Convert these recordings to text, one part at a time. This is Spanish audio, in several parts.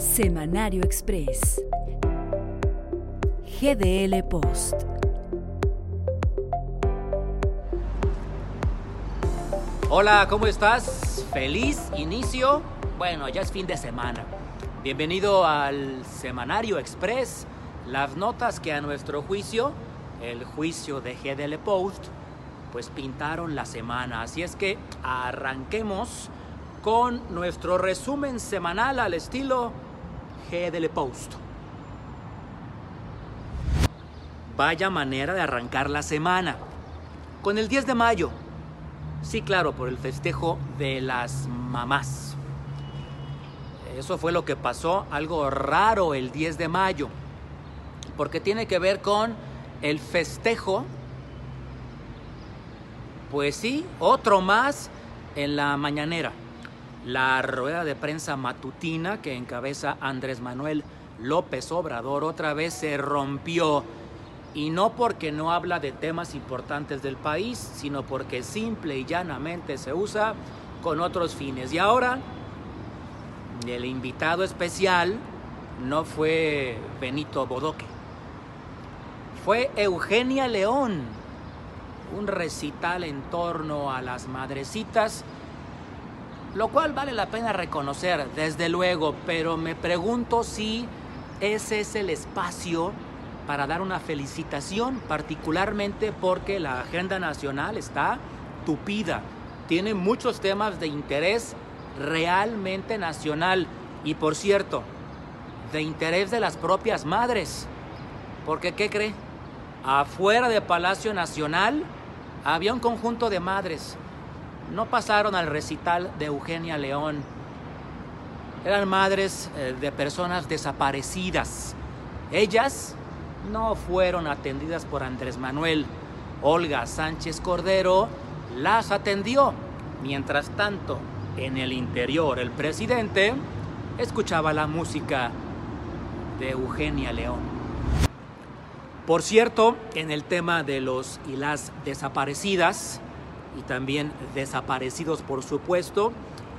Semanario Express. GDL Post. Hola, ¿cómo estás? Feliz inicio. Bueno, ya es fin de semana. Bienvenido al Semanario Express. Las notas que a nuestro juicio, el juicio de GDL Post, pues pintaron la semana. Así es que arranquemos con nuestro resumen semanal al estilo GDL Post. Vaya manera de arrancar la semana. Con el 10 de mayo. Sí, claro, por el festejo de las mamás. Eso fue lo que pasó, algo raro el 10 de mayo. Porque tiene que ver con el festejo. Pues sí, otro más en la mañanera la rueda de prensa matutina que encabeza Andrés Manuel López Obrador otra vez se rompió. Y no porque no habla de temas importantes del país, sino porque simple y llanamente se usa con otros fines. Y ahora, el invitado especial no fue Benito Bodoque, fue Eugenia León, un recital en torno a las madrecitas lo cual vale la pena reconocer, desde luego, pero me pregunto si ese es el espacio para dar una felicitación, particularmente porque la agenda nacional está tupida, tiene muchos temas de interés realmente nacional y por cierto, de interés de las propias madres, porque ¿qué cree? Afuera de Palacio Nacional había un conjunto de madres no pasaron al recital de Eugenia León. Eran madres eh, de personas desaparecidas. Ellas no fueron atendidas por Andrés Manuel. Olga Sánchez Cordero las atendió. Mientras tanto, en el interior, el presidente escuchaba la música de Eugenia León. Por cierto, en el tema de los y las desaparecidas, y también desaparecidos, por supuesto.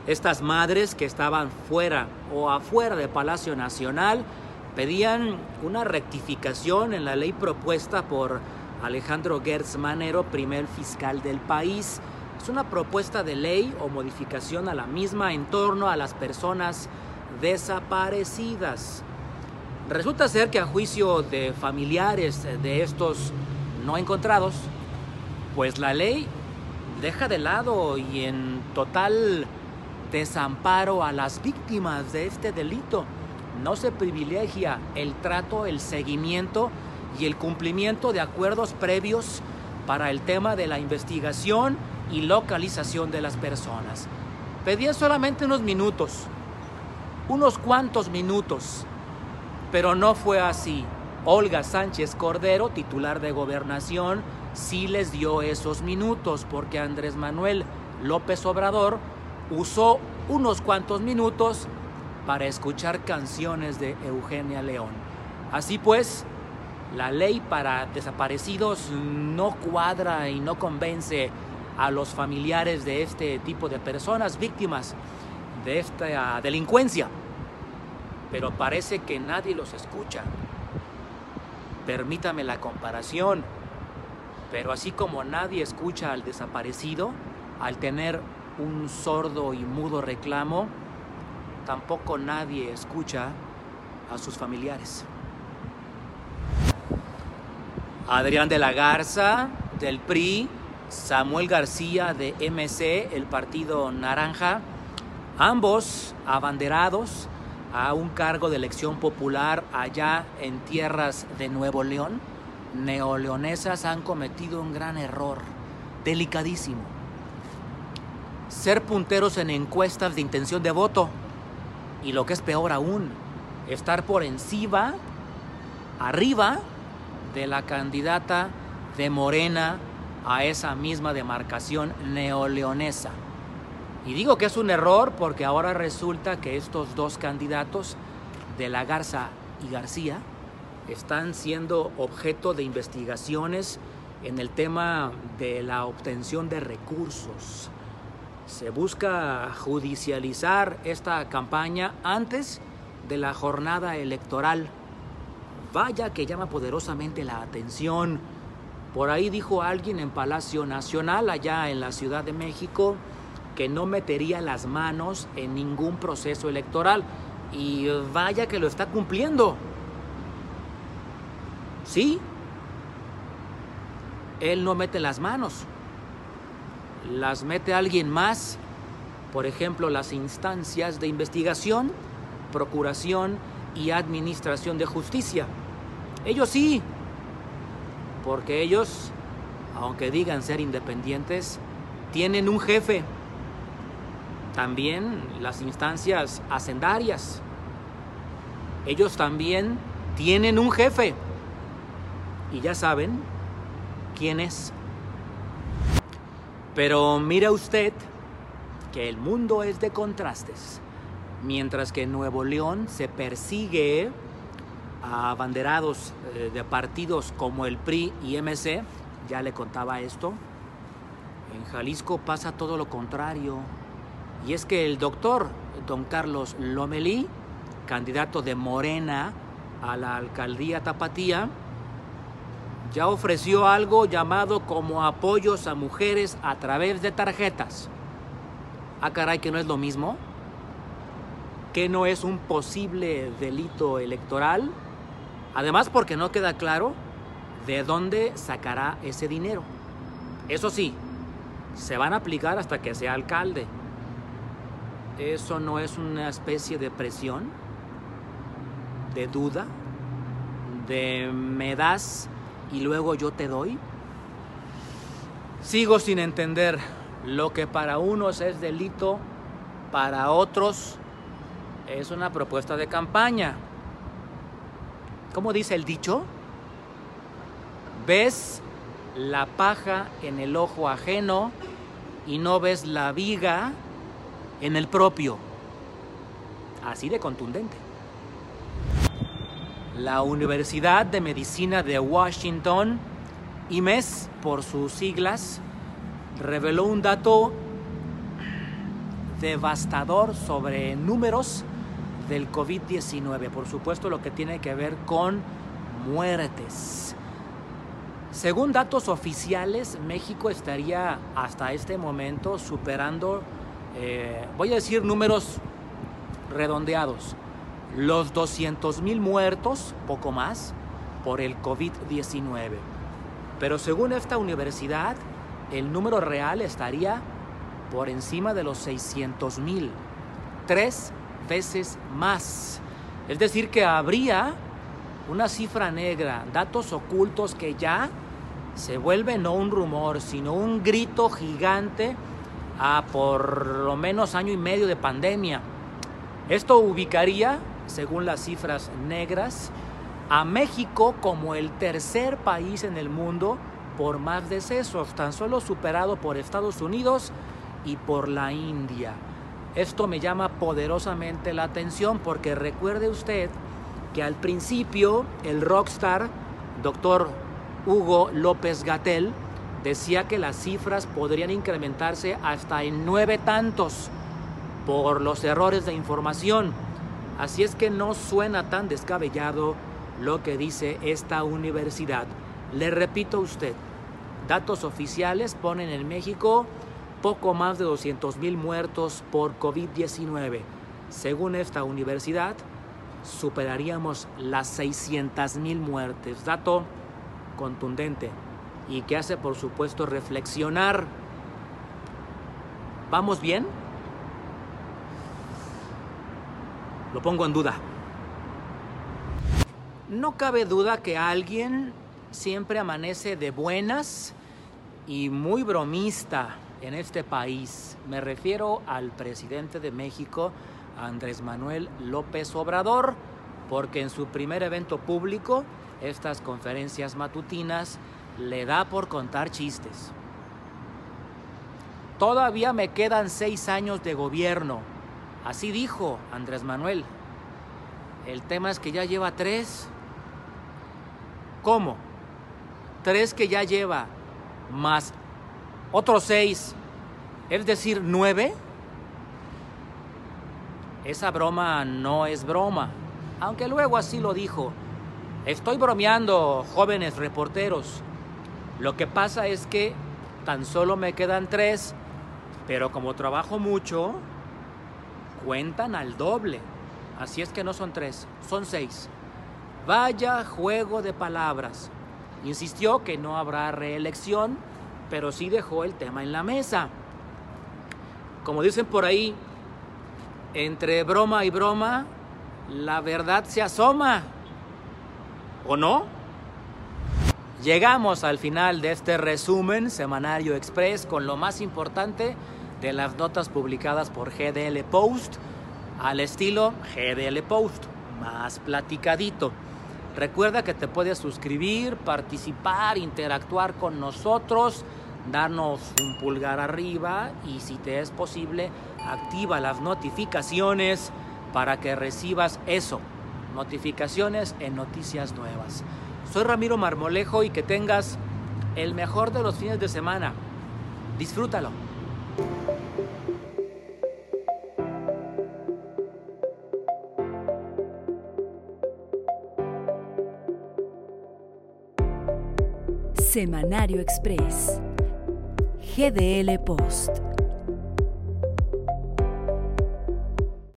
Estas madres que estaban fuera o afuera de Palacio Nacional pedían una rectificación en la ley propuesta por Alejandro Gertz Manero, primer fiscal del país. Es una propuesta de ley o modificación a la misma en torno a las personas desaparecidas. Resulta ser que a juicio de familiares de estos no encontrados, pues la ley deja de lado y en total desamparo a las víctimas de este delito. No se privilegia el trato, el seguimiento y el cumplimiento de acuerdos previos para el tema de la investigación y localización de las personas. Pedían solamente unos minutos, unos cuantos minutos, pero no fue así. Olga Sánchez Cordero, titular de gobernación, sí les dio esos minutos, porque Andrés Manuel López Obrador usó unos cuantos minutos para escuchar canciones de Eugenia León. Así pues, la ley para desaparecidos no cuadra y no convence a los familiares de este tipo de personas víctimas de esta delincuencia. Pero parece que nadie los escucha. Permítame la comparación. Pero así como nadie escucha al desaparecido, al tener un sordo y mudo reclamo, tampoco nadie escucha a sus familiares. Adrián de la Garza, del PRI, Samuel García, de MC, el Partido Naranja, ambos abanderados a un cargo de elección popular allá en tierras de Nuevo León neoleonesas han cometido un gran error, delicadísimo. Ser punteros en encuestas de intención de voto y lo que es peor aún, estar por encima, arriba de la candidata de Morena a esa misma demarcación neoleonesa. Y digo que es un error porque ahora resulta que estos dos candidatos, de la Garza y García, están siendo objeto de investigaciones en el tema de la obtención de recursos. Se busca judicializar esta campaña antes de la jornada electoral. Vaya que llama poderosamente la atención. Por ahí dijo alguien en Palacio Nacional, allá en la Ciudad de México, que no metería las manos en ningún proceso electoral. Y vaya que lo está cumpliendo. Sí, él no mete las manos, las mete alguien más, por ejemplo, las instancias de investigación, procuración y administración de justicia. Ellos sí, porque ellos, aunque digan ser independientes, tienen un jefe. También las instancias hacendarias. Ellos también tienen un jefe. Y ya saben quién es. Pero mira usted que el mundo es de contrastes. Mientras que en Nuevo León se persigue a abanderados eh, de partidos como el PRI y MC, ya le contaba esto, en Jalisco pasa todo lo contrario. Y es que el doctor don Carlos Lomelí, candidato de Morena a la alcaldía Tapatía, ya ofreció algo llamado como apoyos a mujeres a través de tarjetas. Ah, caray, que no es lo mismo. Que no es un posible delito electoral. Además, porque no queda claro de dónde sacará ese dinero. Eso sí, se van a aplicar hasta que sea alcalde. ¿Eso no es una especie de presión? ¿De duda? ¿De me das y luego yo te doy? Sigo sin entender lo que para unos es delito, para otros es una propuesta de campaña. ¿Cómo dice el dicho? Ves la paja en el ojo ajeno y no ves la viga en el propio. Así de contundente. La Universidad de Medicina de Washington, IMES por sus siglas, reveló un dato devastador sobre números del COVID-19, por supuesto lo que tiene que ver con muertes. Según datos oficiales, México estaría hasta este momento superando, eh, voy a decir números redondeados, los 200 mil muertos, poco más, por el COVID-19. Pero según esta universidad, el número real estaría por encima de los 600 mil, tres veces más. Es decir, que habría una cifra negra, datos ocultos que ya se vuelven no un rumor, sino un grito gigante por lo menos año y medio de pandemia. Esto ubicaría según las cifras negras, a México como el tercer país en el mundo por más decesos, tan solo superado por Estados Unidos y por la India. Esto me llama poderosamente la atención porque recuerde usted que al principio el rockstar, doctor Hugo López Gatel, decía que las cifras podrían incrementarse hasta en nueve tantos por los errores de información. Así es que no suena tan descabellado lo que dice esta universidad. Le repito a usted, datos oficiales ponen en México poco más de 200 mil muertos por COVID-19. Según esta universidad, superaríamos las 600 mil muertes. Dato contundente y que hace, por supuesto, reflexionar. ¿Vamos bien? Lo pongo en duda. No cabe duda que alguien siempre amanece de buenas y muy bromista en este país. Me refiero al presidente de México, Andrés Manuel López Obrador, porque en su primer evento público, estas conferencias matutinas, le da por contar chistes. Todavía me quedan seis años de gobierno Así dijo Andrés Manuel. El tema es que ya lleva tres ¿Cómo? Tres que ya lleva, más otros seis, es decir, nueve. Esa broma no es broma, aunque luego así lo dijo. Estoy bromeando, jóvenes reporteros. Lo que pasa es que tan solo me quedan tres, pero como trabajo mucho, cuentan al doble. Así es que no son tres, son seis. Vaya juego de palabras. Insistió que no habrá reelección, pero sí dejó el tema en la mesa. Como dicen por ahí, entre broma y broma, la verdad se asoma. ¿O no? Llegamos al final de este resumen semanario express con lo más importante de las notas publicadas por GDL Post al estilo GDL Post, más platicadito. Recuerda que te puedes suscribir, participar, interactuar con nosotros, darnos un pulgar arriba y si te es posible, activa las notificaciones para que recibas eso, notificaciones en noticias nuevas. Soy Ramiro Marmolejo y que tengas el mejor de los fines de semana. Disfrútalo. Semanario Express. GDL Post.